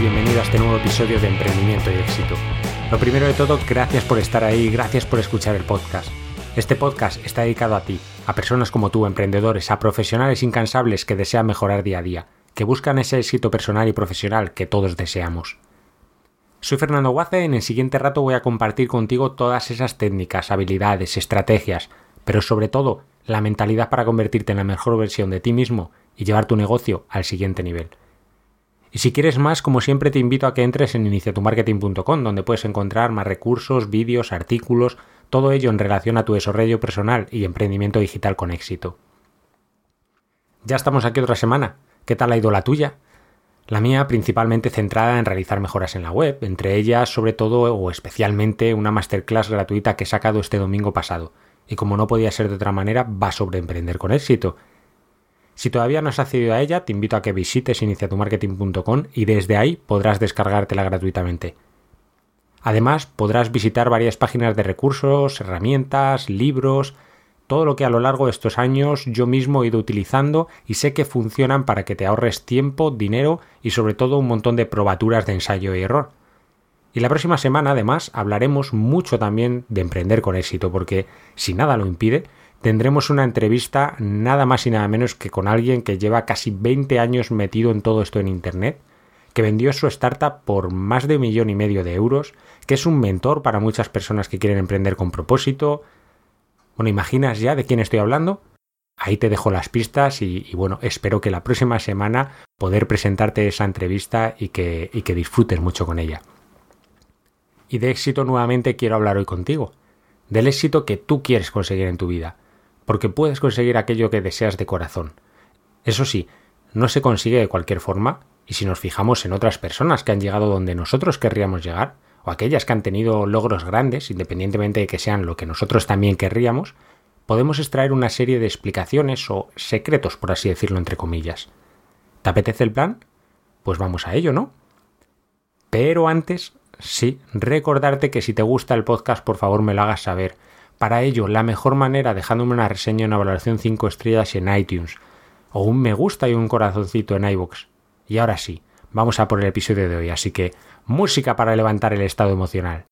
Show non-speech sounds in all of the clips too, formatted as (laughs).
Bienvenido a este nuevo episodio de Emprendimiento y Éxito. Lo primero de todo, gracias por estar ahí, gracias por escuchar el podcast. Este podcast está dedicado a ti, a personas como tú, emprendedores, a profesionales incansables que desean mejorar día a día, que buscan ese éxito personal y profesional que todos deseamos. Soy Fernando Guace y en el siguiente rato voy a compartir contigo todas esas técnicas, habilidades, estrategias, pero sobre todo la mentalidad para convertirte en la mejor versión de ti mismo y llevar tu negocio al siguiente nivel. Y si quieres más, como siempre te invito a que entres en iniciatumarketing.com, donde puedes encontrar más recursos, vídeos, artículos, todo ello en relación a tu desarrollo personal y emprendimiento digital con éxito. Ya estamos aquí otra semana. ¿Qué tal ha ido la tuya? La mía principalmente centrada en realizar mejoras en la web, entre ellas sobre todo o especialmente una masterclass gratuita que he sacado este domingo pasado. Y como no podía ser de otra manera, va sobre emprender con éxito. Si todavía no has accedido a ella, te invito a que visites iniciatumarketing.com y desde ahí podrás descargártela gratuitamente. Además, podrás visitar varias páginas de recursos, herramientas, libros, todo lo que a lo largo de estos años yo mismo he ido utilizando y sé que funcionan para que te ahorres tiempo, dinero y sobre todo un montón de probaturas de ensayo y error. Y la próxima semana, además, hablaremos mucho también de emprender con éxito, porque si nada lo impide, tendremos una entrevista nada más y nada menos que con alguien que lleva casi 20 años metido en todo esto en Internet, que vendió su startup por más de un millón y medio de euros, que es un mentor para muchas personas que quieren emprender con propósito. Bueno, ¿imaginas ya de quién estoy hablando? Ahí te dejo las pistas y, bueno, espero que la próxima semana poder presentarte esa entrevista y que, y que disfrutes mucho con ella. Y de éxito nuevamente quiero hablar hoy contigo, del éxito que tú quieres conseguir en tu vida porque puedes conseguir aquello que deseas de corazón. Eso sí, no se consigue de cualquier forma, y si nos fijamos en otras personas que han llegado donde nosotros querríamos llegar, o aquellas que han tenido logros grandes, independientemente de que sean lo que nosotros también querríamos, podemos extraer una serie de explicaciones o secretos, por así decirlo, entre comillas. ¿Te apetece el plan? Pues vamos a ello, ¿no? Pero antes, sí, recordarte que si te gusta el podcast, por favor me lo hagas saber para ello, la mejor manera dejándome una reseña y una valoración 5 estrellas en iTunes, o un me gusta y un corazoncito en iVoox. Y ahora sí, vamos a por el episodio de hoy, así que música para levantar el estado emocional.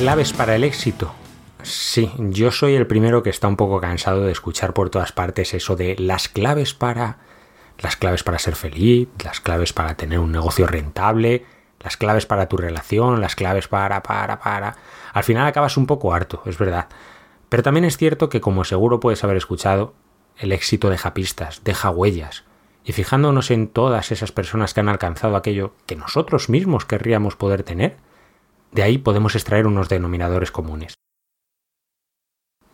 Claves para el éxito. Sí, yo soy el primero que está un poco cansado de escuchar por todas partes eso de las claves para las claves para ser feliz, las claves para tener un negocio rentable, las claves para tu relación, las claves para para para. Al final acabas un poco harto, es verdad. Pero también es cierto que como seguro puedes haber escuchado, el éxito deja pistas, deja huellas. Y fijándonos en todas esas personas que han alcanzado aquello que nosotros mismos querríamos poder tener, de ahí podemos extraer unos denominadores comunes.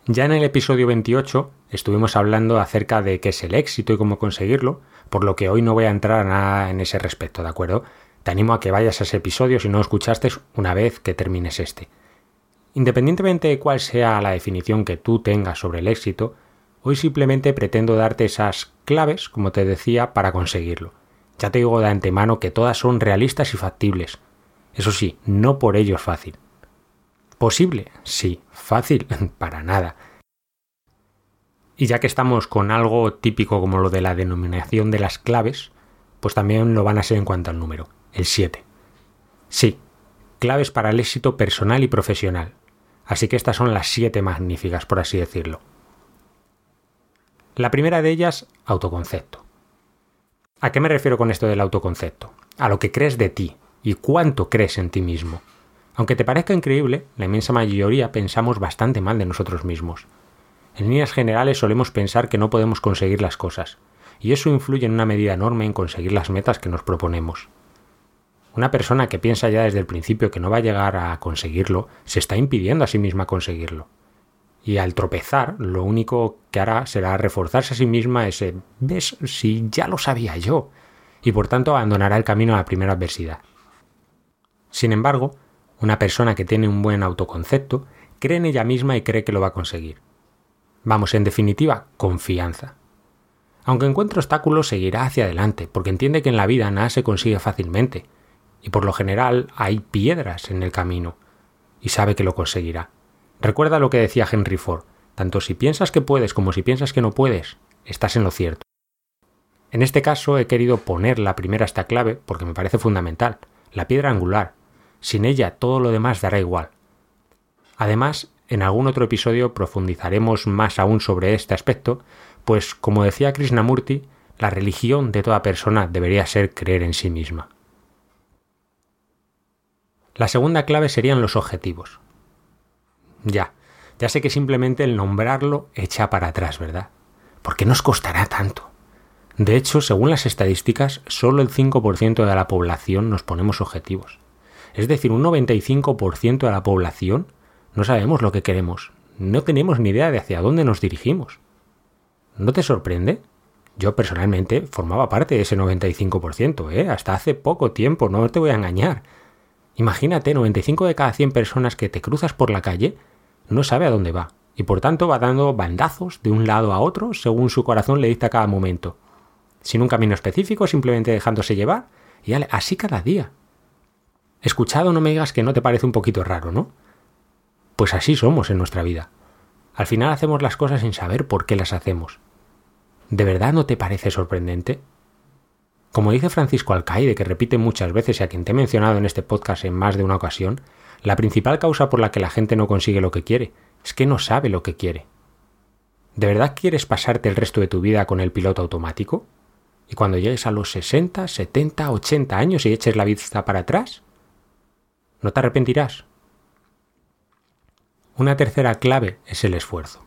Ya en el episodio 28 estuvimos hablando acerca de qué es el éxito y cómo conseguirlo, por lo que hoy no voy a entrar nada en ese respecto, ¿de acuerdo? Te animo a que vayas a ese episodio si no lo escuchaste una vez que termines este. Independientemente de cuál sea la definición que tú tengas sobre el éxito, hoy simplemente pretendo darte esas claves, como te decía, para conseguirlo. Ya te digo de antemano que todas son realistas y factibles, eso sí, no por ello es fácil. ¿Posible? Sí. ¿Fácil? (laughs) Para nada. Y ya que estamos con algo típico como lo de la denominación de las claves, pues también lo van a ser en cuanto al número, el 7. Sí, claves para el éxito personal y profesional. Así que estas son las siete magníficas, por así decirlo. La primera de ellas, autoconcepto. ¿A qué me refiero con esto del autoconcepto? A lo que crees de ti y cuánto crees en ti mismo. Aunque te parezca increíble, la inmensa mayoría pensamos bastante mal de nosotros mismos. En líneas generales solemos pensar que no podemos conseguir las cosas, y eso influye en una medida enorme en conseguir las metas que nos proponemos. Una persona que piensa ya desde el principio que no va a llegar a conseguirlo, se está impidiendo a sí misma conseguirlo. Y al tropezar, lo único que hará será reforzarse a sí misma ese ¿ves? Si ya lo sabía yo. Y por tanto abandonará el camino a la primera adversidad. Sin embargo, una persona que tiene un buen autoconcepto cree en ella misma y cree que lo va a conseguir. Vamos, en definitiva, confianza. Aunque encuentre obstáculos, seguirá hacia adelante, porque entiende que en la vida nada se consigue fácilmente, y por lo general hay piedras en el camino, y sabe que lo conseguirá. Recuerda lo que decía Henry Ford, tanto si piensas que puedes como si piensas que no puedes, estás en lo cierto. En este caso he querido poner la primera esta clave porque me parece fundamental, la piedra angular. Sin ella todo lo demás dará igual. Además, en algún otro episodio profundizaremos más aún sobre este aspecto, pues como decía Krishnamurti, la religión de toda persona debería ser creer en sí misma. La segunda clave serían los objetivos. Ya, ya sé que simplemente el nombrarlo echa para atrás, ¿verdad? ¿Por qué nos costará tanto? De hecho, según las estadísticas, solo el 5% de la población nos ponemos objetivos. Es decir, un 95% de la población no sabemos lo que queremos, no tenemos ni idea de hacia dónde nos dirigimos. ¿No te sorprende? Yo personalmente formaba parte de ese 95%, ¿eh? Hasta hace poco tiempo, no te voy a engañar. Imagínate, 95 de cada 100 personas que te cruzas por la calle no sabe a dónde va, y por tanto va dando bandazos de un lado a otro según su corazón le dicta cada momento. Sin un camino específico, simplemente dejándose llevar, y así cada día. Escuchado, no me digas que no te parece un poquito raro, ¿no? Pues así somos en nuestra vida. Al final hacemos las cosas sin saber por qué las hacemos. ¿De verdad no te parece sorprendente? Como dice Francisco Alcaide, que repite muchas veces y a quien te he mencionado en este podcast en más de una ocasión, la principal causa por la que la gente no consigue lo que quiere es que no sabe lo que quiere. ¿De verdad quieres pasarte el resto de tu vida con el piloto automático? ¿Y cuando llegues a los 60, 70, 80 años y eches la vista para atrás? ¿No te arrepentirás? Una tercera clave es el esfuerzo.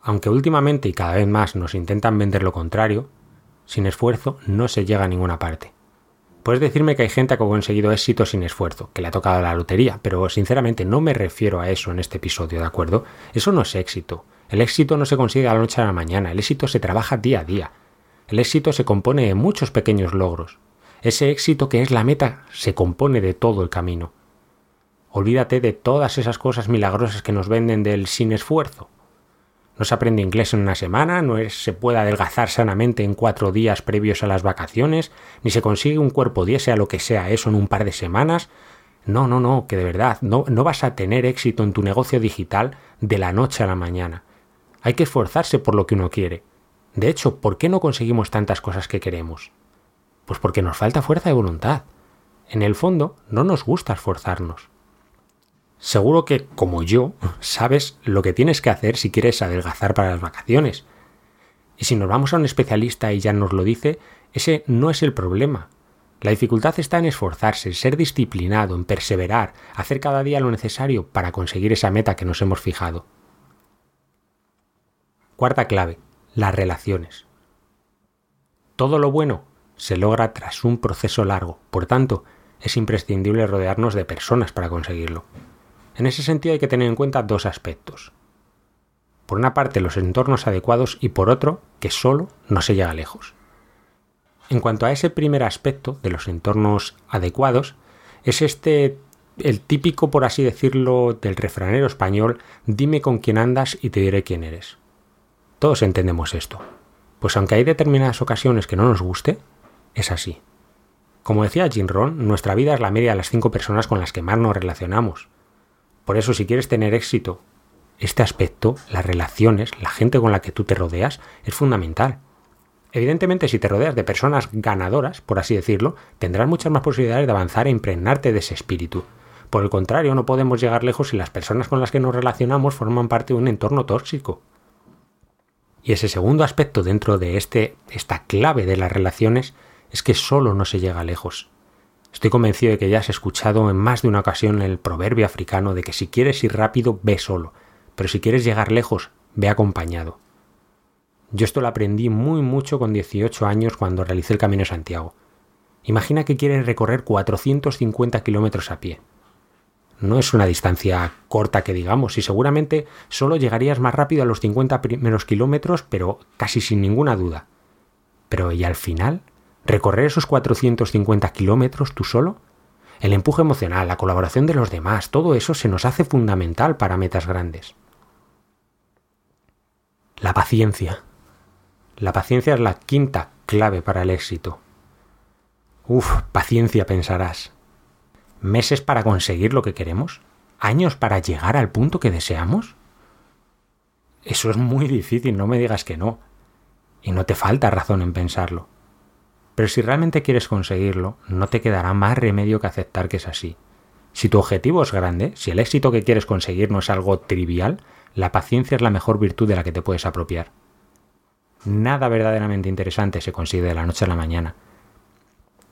Aunque últimamente y cada vez más nos intentan vender lo contrario, sin esfuerzo no se llega a ninguna parte. Puedes decirme que hay gente que ha conseguido éxito sin esfuerzo, que le ha tocado la lotería, pero sinceramente no me refiero a eso en este episodio, ¿de acuerdo? Eso no es éxito. El éxito no se consigue a la noche a la mañana, el éxito se trabaja día a día. El éxito se compone de muchos pequeños logros. Ese éxito que es la meta se compone de todo el camino. Olvídate de todas esas cosas milagrosas que nos venden del sin esfuerzo. No se aprende inglés en una semana, no se puede adelgazar sanamente en cuatro días previos a las vacaciones, ni se consigue un cuerpo 10, sea lo que sea eso, en un par de semanas. No, no, no, que de verdad, no, no vas a tener éxito en tu negocio digital de la noche a la mañana. Hay que esforzarse por lo que uno quiere. De hecho, ¿por qué no conseguimos tantas cosas que queremos? Pues porque nos falta fuerza de voluntad. En el fondo, no nos gusta esforzarnos. Seguro que, como yo, sabes lo que tienes que hacer si quieres adelgazar para las vacaciones. Y si nos vamos a un especialista y ya nos lo dice, ese no es el problema. La dificultad está en esforzarse, ser disciplinado, en perseverar, hacer cada día lo necesario para conseguir esa meta que nos hemos fijado. Cuarta clave, las relaciones. Todo lo bueno se logra tras un proceso largo, por tanto, es imprescindible rodearnos de personas para conseguirlo. En ese sentido hay que tener en cuenta dos aspectos. Por una parte los entornos adecuados y por otro que solo no se llega lejos. En cuanto a ese primer aspecto de los entornos adecuados, es este el típico, por así decirlo, del refranero español, dime con quién andas y te diré quién eres. Todos entendemos esto, pues aunque hay determinadas ocasiones que no nos guste, es así. Como decía Jim Rohn, nuestra vida es la media de las cinco personas con las que más nos relacionamos, por eso, si quieres tener éxito este aspecto, las relaciones, la gente con la que tú te rodeas, es fundamental. Evidentemente, si te rodeas de personas ganadoras, por así decirlo, tendrás muchas más posibilidades de avanzar e impregnarte de ese espíritu. Por el contrario, no podemos llegar lejos si las personas con las que nos relacionamos forman parte de un entorno tóxico. Y ese segundo aspecto dentro de este, esta clave de las relaciones es que solo no se llega lejos. Estoy convencido de que ya has escuchado en más de una ocasión el proverbio africano de que si quieres ir rápido, ve solo, pero si quieres llegar lejos, ve acompañado. Yo esto lo aprendí muy mucho con 18 años cuando realicé el Camino de Santiago. Imagina que quieres recorrer 450 kilómetros a pie. No es una distancia corta que digamos, y seguramente solo llegarías más rápido a los 50 primeros kilómetros, pero casi sin ninguna duda. Pero ¿y al final? ¿Recorrer esos 450 kilómetros tú solo? El empuje emocional, la colaboración de los demás, todo eso se nos hace fundamental para metas grandes. La paciencia. La paciencia es la quinta clave para el éxito. Uf, paciencia pensarás. ¿Meses para conseguir lo que queremos? ¿Años para llegar al punto que deseamos? Eso es muy difícil, no me digas que no. Y no te falta razón en pensarlo. Pero si realmente quieres conseguirlo, no te quedará más remedio que aceptar que es así. Si tu objetivo es grande, si el éxito que quieres conseguir no es algo trivial, la paciencia es la mejor virtud de la que te puedes apropiar. Nada verdaderamente interesante se consigue de la noche a la mañana.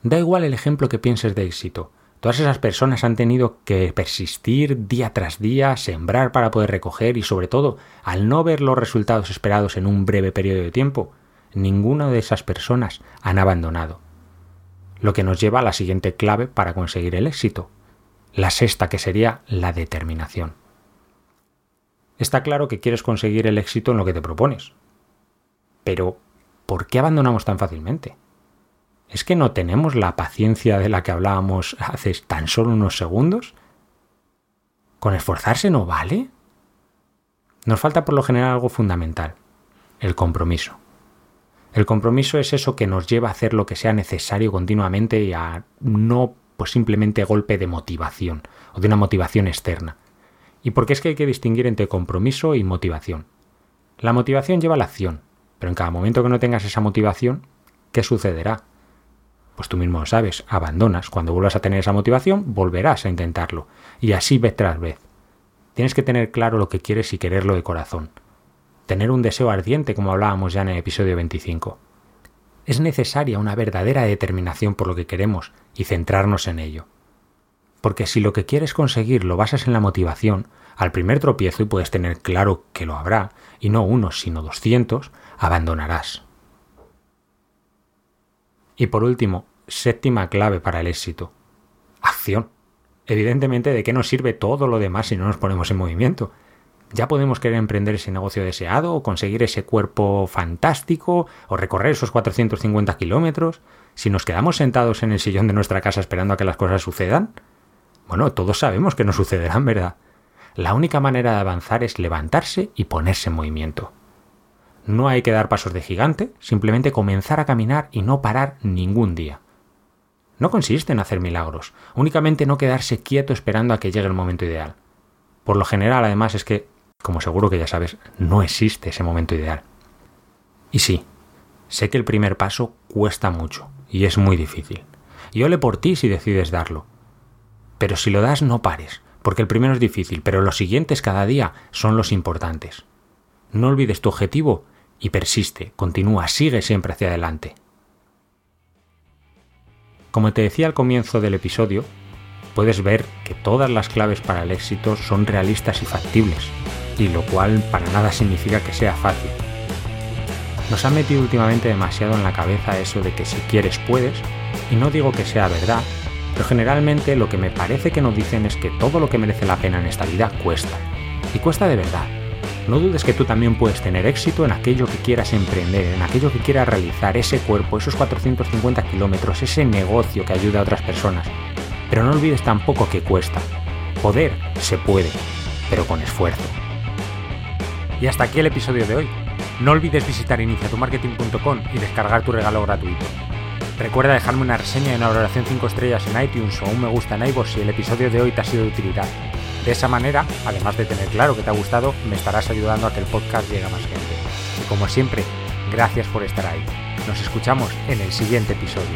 Da igual el ejemplo que pienses de éxito. Todas esas personas han tenido que persistir día tras día, sembrar para poder recoger y sobre todo, al no ver los resultados esperados en un breve periodo de tiempo, ninguna de esas personas han abandonado. Lo que nos lleva a la siguiente clave para conseguir el éxito, la sexta que sería la determinación. Está claro que quieres conseguir el éxito en lo que te propones. Pero, ¿por qué abandonamos tan fácilmente? ¿Es que no tenemos la paciencia de la que hablábamos hace tan solo unos segundos? ¿Con esforzarse no vale? Nos falta por lo general algo fundamental, el compromiso. El compromiso es eso que nos lleva a hacer lo que sea necesario continuamente y a no pues simplemente golpe de motivación o de una motivación externa. ¿Y por qué es que hay que distinguir entre compromiso y motivación? La motivación lleva a la acción, pero en cada momento que no tengas esa motivación, ¿qué sucederá? Pues tú mismo lo sabes, abandonas. Cuando vuelvas a tener esa motivación, volverás a intentarlo. Y así vez tras vez. Tienes que tener claro lo que quieres y quererlo de corazón. Tener un deseo ardiente, como hablábamos ya en el episodio 25. Es necesaria una verdadera determinación por lo que queremos y centrarnos en ello. Porque si lo que quieres conseguir lo basas en la motivación, al primer tropiezo, y puedes tener claro que lo habrá, y no uno, sino doscientos, abandonarás. Y por último, séptima clave para el éxito. Acción. Evidentemente, ¿de qué nos sirve todo lo demás si no nos ponemos en movimiento? Ya podemos querer emprender ese negocio deseado, o conseguir ese cuerpo fantástico, o recorrer esos 450 kilómetros. Si nos quedamos sentados en el sillón de nuestra casa esperando a que las cosas sucedan, bueno, todos sabemos que no sucederán, ¿verdad? La única manera de avanzar es levantarse y ponerse en movimiento. No hay que dar pasos de gigante, simplemente comenzar a caminar y no parar ningún día. No consiste en hacer milagros, únicamente no quedarse quieto esperando a que llegue el momento ideal. Por lo general, además, es que, como seguro que ya sabes, no existe ese momento ideal. Y sí, sé que el primer paso cuesta mucho y es muy difícil. Y ole por ti si decides darlo. Pero si lo das, no pares, porque el primero es difícil, pero los siguientes cada día son los importantes. No olvides tu objetivo y persiste, continúa, sigue siempre hacia adelante. Como te decía al comienzo del episodio, puedes ver que todas las claves para el éxito son realistas y factibles, y lo cual para nada significa que sea fácil. Nos ha metido últimamente demasiado en la cabeza eso de que si quieres puedes, y no digo que sea verdad, pero generalmente lo que me parece que nos dicen es que todo lo que merece la pena en esta vida cuesta. Y cuesta de verdad. No dudes que tú también puedes tener éxito en aquello que quieras emprender, en aquello que quieras realizar, ese cuerpo, esos 450 kilómetros, ese negocio que ayuda a otras personas. Pero no olvides tampoco que cuesta. Poder se puede, pero con esfuerzo. Y hasta aquí el episodio de hoy. No olvides visitar iniciatumarketing.com y descargar tu regalo gratuito. Recuerda dejarme una reseña y una valoración 5 estrellas en iTunes o un me gusta en iVoox si el episodio de hoy te ha sido de utilidad. De esa manera, además de tener claro que te ha gustado, me estarás ayudando a que el podcast llegue a más gente. Y como siempre, gracias por estar ahí. Nos escuchamos en el siguiente episodio.